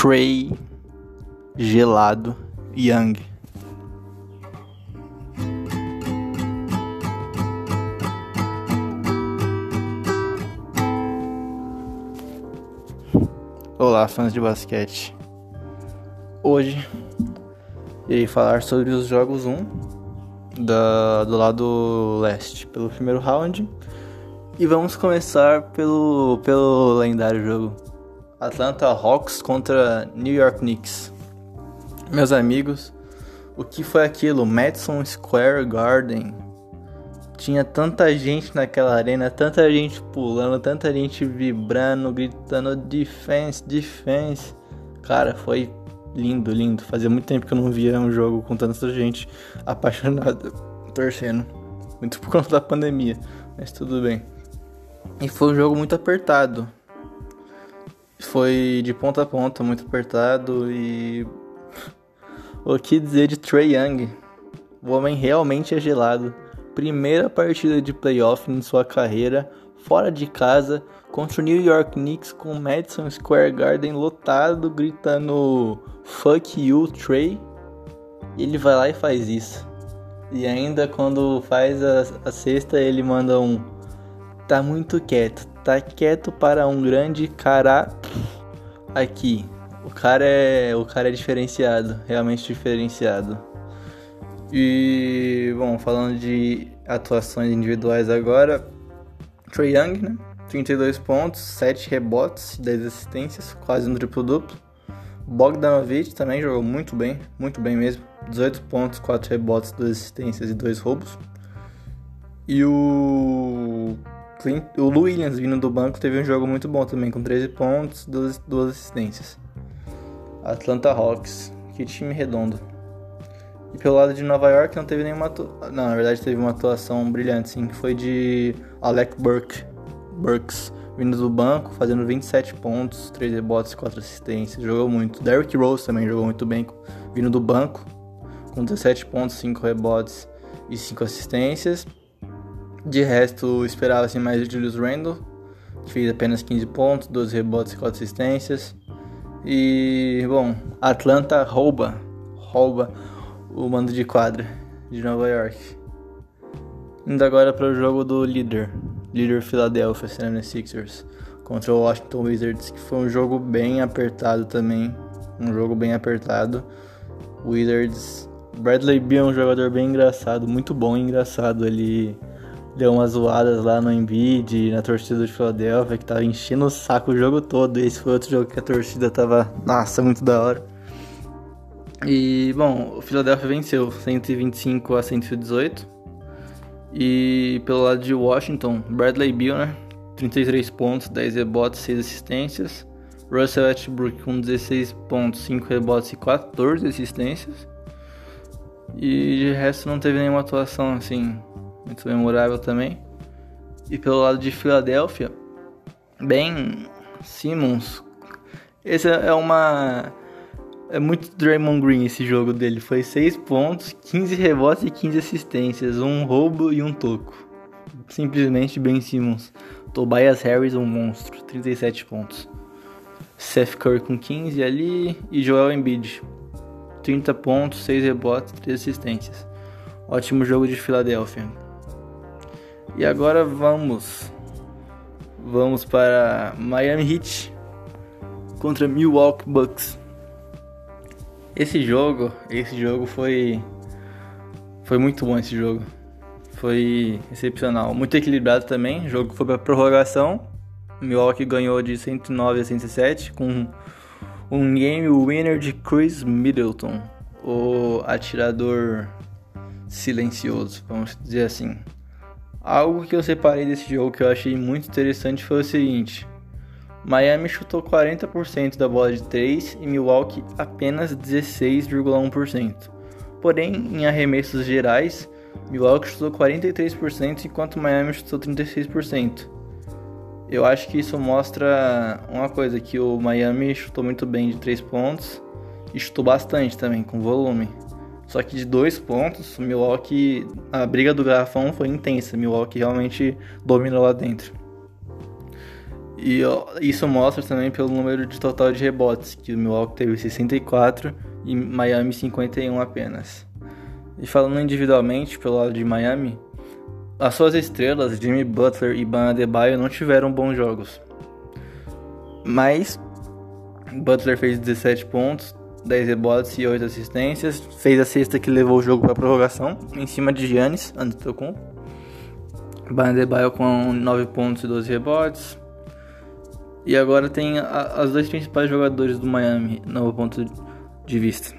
Trey Gelado Young. Olá, fãs de basquete. Hoje irei falar sobre os jogos 1 da, do lado leste, pelo primeiro round. E vamos começar pelo, pelo lendário jogo Atlanta Hawks contra New York Knicks. Meus amigos, o que foi aquilo? Madison Square Garden. Tinha tanta gente naquela arena, tanta gente pulando, tanta gente vibrando, gritando defense, defense. Cara, foi lindo, lindo. Fazia muito tempo que eu não via um jogo com tanta gente apaixonada, torcendo. Muito por conta da pandemia, mas tudo bem. E foi um jogo muito apertado. Foi de ponta a ponta, muito apertado e. o que dizer de Trey Young? O homem realmente é gelado. Primeira partida de playoff em sua carreira, fora de casa, contra o New York Knicks com Madison Square Garden lotado, gritando Fuck you, Trey. Ele vai lá e faz isso. E ainda quando faz a, a sexta, ele manda um. Tá muito quieto, tá quieto para um grande cara aqui. O cara é, o cara é diferenciado, realmente diferenciado. E bom, falando de atuações individuais agora, Trey Young, né? 32 pontos, 7 rebotes, 10 assistências, quase um triplo duplo. Bogdanovic também jogou muito bem, muito bem mesmo. 18 pontos, 4 rebotes, 2 assistências e 2 roubos. E o Clint, o Lou Williams, vindo do banco, teve um jogo muito bom também, com 13 pontos, 2, 2 assistências. Atlanta Hawks, que time redondo. E pelo lado de Nova York não teve nenhuma atuação. Não, na verdade teve uma atuação brilhante, sim, que foi de Alec Burke, Burks, vindo do banco, fazendo 27 pontos, 3 rebotes, 4 assistências, jogou muito. Derrick Rose também jogou muito bem, vindo do banco, com 17 pontos, 5 rebotes e 5 assistências. De resto, esperava assim mais de Julius Randle, que fez apenas 15 pontos, 12 rebotes e 4 assistências. E, bom, Atlanta rouba, rouba o mando de quadra de Nova York. Indo agora para o jogo do líder, líder Philadelphia 76ers contra o Washington Wizards, que foi um jogo bem apertado também, um jogo bem apertado. Wizards, Bradley Beal é um jogador bem engraçado, muito bom e engraçado. Ele deu umas zoadas lá no Embiid, na torcida de Philadelphia, que tava enchendo o saco o jogo todo. Esse foi outro jogo que a torcida tava, nossa, muito da hora. E, bom, o Philadelphia venceu 125 a 118. E pelo lado de Washington, Bradley Beal, né? 33 pontos, 10 rebotes, 6 assistências. Russell Westbrook com 16 pontos, 5 rebotes e 14 assistências. E de resto não teve nenhuma atuação assim muito memorável também. E pelo lado de Filadélfia, Ben Simmons. Esse é uma. É muito Draymond Green esse jogo dele. Foi 6 pontos, 15 rebotes e 15 assistências. Um roubo e um toco. Simplesmente Ben Simmons. Tobias Harris, um monstro. 37 pontos. Seth Curry com 15 ali. E Joel Embiid. 30 pontos, 6 rebotes, 3 assistências. Ótimo jogo de Filadélfia. E agora vamos vamos para Miami Heat contra Milwaukee Bucks. Esse jogo, esse jogo foi foi muito bom esse jogo. Foi excepcional, muito equilibrado também. O jogo foi para prorrogação. Milwaukee ganhou de 109 a 107 com um game winner de Chris Middleton, o atirador silencioso, vamos dizer assim. Algo que eu separei desse jogo que eu achei muito interessante foi o seguinte: Miami chutou 40% da bola de 3 e Milwaukee apenas 16,1%. Porém, em arremessos gerais, Milwaukee chutou 43% enquanto Miami chutou 36%. Eu acho que isso mostra uma coisa que o Miami chutou muito bem de 3 pontos e chutou bastante também com volume. Só que de dois pontos, o Milwaukee, a briga do garrafão foi intensa. Milwaukee realmente dominou lá dentro. E isso mostra também pelo número de total de rebotes, que o Milwaukee teve 64 e Miami 51 apenas. E falando individualmente pelo lado de Miami, as suas estrelas, Jimmy Butler e Ban Adebayo, não tiveram bons jogos. Mas Butler fez 17 pontos, 10 rebotes e 8 assistências, fez a sexta que levou o jogo para prorrogação, em cima de Giannis Antetokounmpo. Ban Adebayo com 9 pontos e 12 rebotes. E agora tem as dois principais jogadores do Miami no ponto de vista.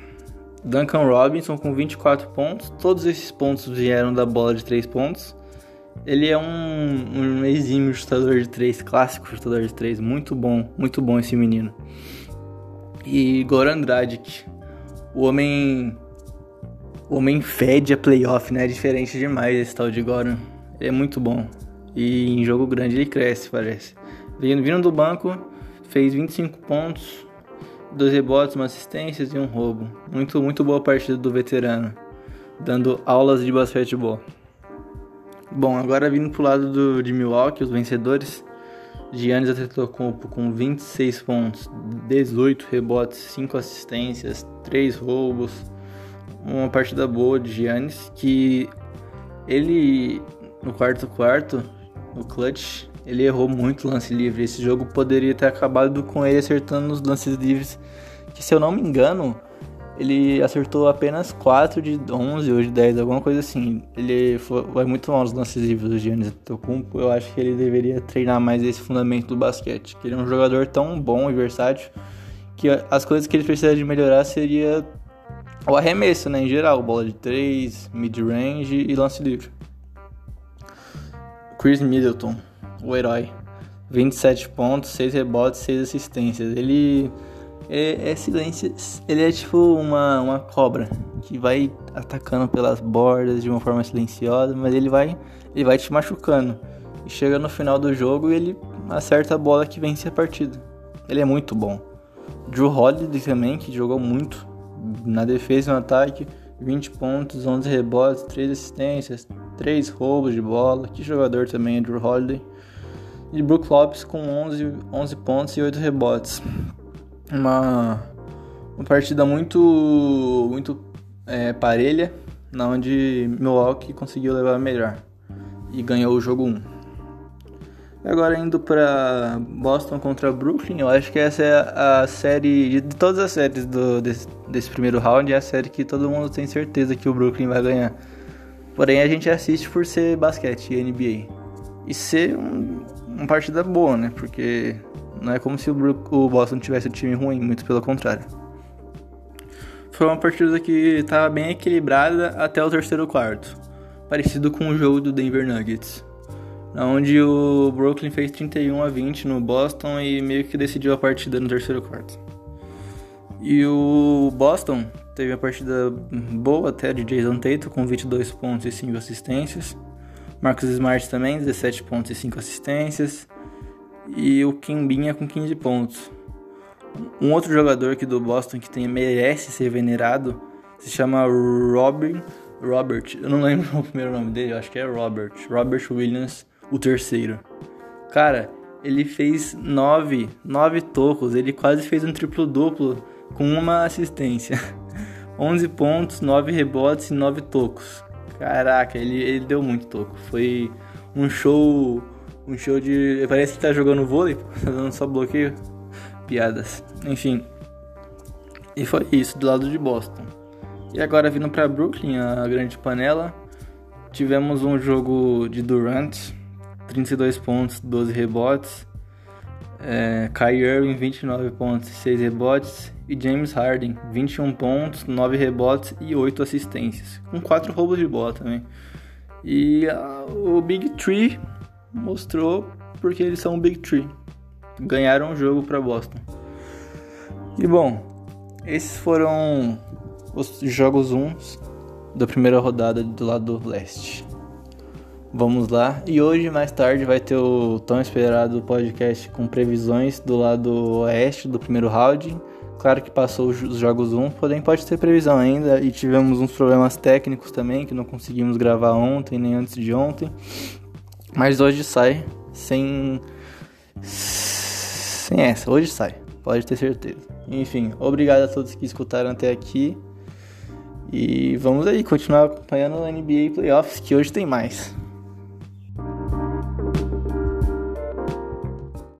Duncan Robinson com 24 pontos. Todos esses pontos vieram da bola de 3 pontos. Ele é um, um exímio chutador de 3, clássico chutador de 3. Muito bom, muito bom esse menino. E Goran Dragic. O homem. O homem fede a playoff, né? É diferente demais esse tal de Goran. Ele é muito bom. E em jogo grande ele cresce, parece. Vindo, vindo do banco, fez 25 pontos, dois rebotes, uma assistência e um roubo. Muito, muito boa partida do veterano, dando aulas de basquetebol. Bom, agora vindo pro lado do, de Milwaukee, os vencedores. Giannis Antetokounmpo com 26 pontos, 18 rebotes, 5 assistências, 3 roubos. Uma partida boa de Giannis que ele no quarto quarto, no clutch, ele errou muito lance livre. Esse jogo poderia ter acabado com ele acertando os lances livres, que se eu não me engano, ele acertou apenas 4 de 11 ou de 10, alguma coisa assim. Ele foi, vai muito mal nos lances livres do Giannis Antetokounmpo. Eu acho que ele deveria treinar mais esse fundamento do basquete. Que ele é um jogador tão bom e versátil que as coisas que ele precisa de melhorar seria o arremesso, né, em geral, bola de 3, mid-range e lance livre. Chris Middleton o herói. 27 pontos, 6 rebotes, 6 assistências. Ele é, é silêncio, ele é tipo uma, uma cobra que vai atacando pelas bordas de uma forma silenciosa, mas ele vai ele vai te machucando. E chega no final do jogo e ele acerta a bola que vence a partida. Ele é muito bom. Drew Holiday também, que jogou muito na defesa e no ataque, 20 pontos, 11 rebotes, 3 assistências, 3 roubos de bola. Que jogador também é Drew Holiday e Brook Lopes com 11, 11 pontos e 8 rebotes. Uma, uma partida muito, muito é, parelha, na onde Milwaukee conseguiu levar melhor e ganhou o jogo 1. Agora indo para Boston contra Brooklyn, eu acho que essa é a série de, de todas as séries do, desse, desse, primeiro round, é a série que todo mundo tem certeza que o Brooklyn vai ganhar. Porém a gente assiste por ser basquete e NBA. E ser um, uma partida boa, né? Porque não é como se o, Boston tivesse um time ruim, muito pelo contrário. Foi uma partida que estava bem equilibrada até o terceiro quarto, parecido com o jogo do Denver Nuggets, onde o Brooklyn fez 31 a 20 no Boston e meio que decidiu a partida no terceiro quarto. E o Boston teve a partida boa até de Jason Tatum com 22 pontos e 5 assistências. Marcos Smart também, 17 pontos e 5 assistências. E o Kimbinha com 15 pontos. Um outro jogador aqui do Boston que tem, merece ser venerado se chama Robin, Robert. Eu não lembro o primeiro nome dele, eu acho que é Robert. Robert Williams, o terceiro. Cara, ele fez 9, 9 tocos, ele quase fez um triplo-duplo com uma assistência. 11 pontos, 9 rebotes e 9 tocos. Caraca, ele, ele deu muito toco. Foi um show. Um show de. Parece que tá jogando vôlei, tá dando só bloqueio. Piadas. Enfim. E foi isso, do lado de Boston. E agora vindo para Brooklyn, a grande panela. Tivemos um jogo de Durant, 32 pontos, 12 rebotes. É, Kyrie Irving, 29 pontos, 6 rebotes e James Harden, 21 pontos, 9 rebotes e 8 assistências, com 4 roubos de bola também. E uh, o Big Tree mostrou porque eles são o Big Tree. Ganharam o jogo para Boston. E bom, esses foram os jogos 1 da primeira rodada do lado leste. Vamos lá. E hoje, mais tarde, vai ter o tão esperado podcast com previsões do lado oeste do primeiro round Claro que passou os jogos 1, porém pode ter previsão ainda. E tivemos uns problemas técnicos também, que não conseguimos gravar ontem nem antes de ontem. Mas hoje sai sem Sem essa, hoje sai, pode ter certeza. Enfim, obrigado a todos que escutaram até aqui. E vamos aí continuar acompanhando o NBA Playoffs, que hoje tem mais.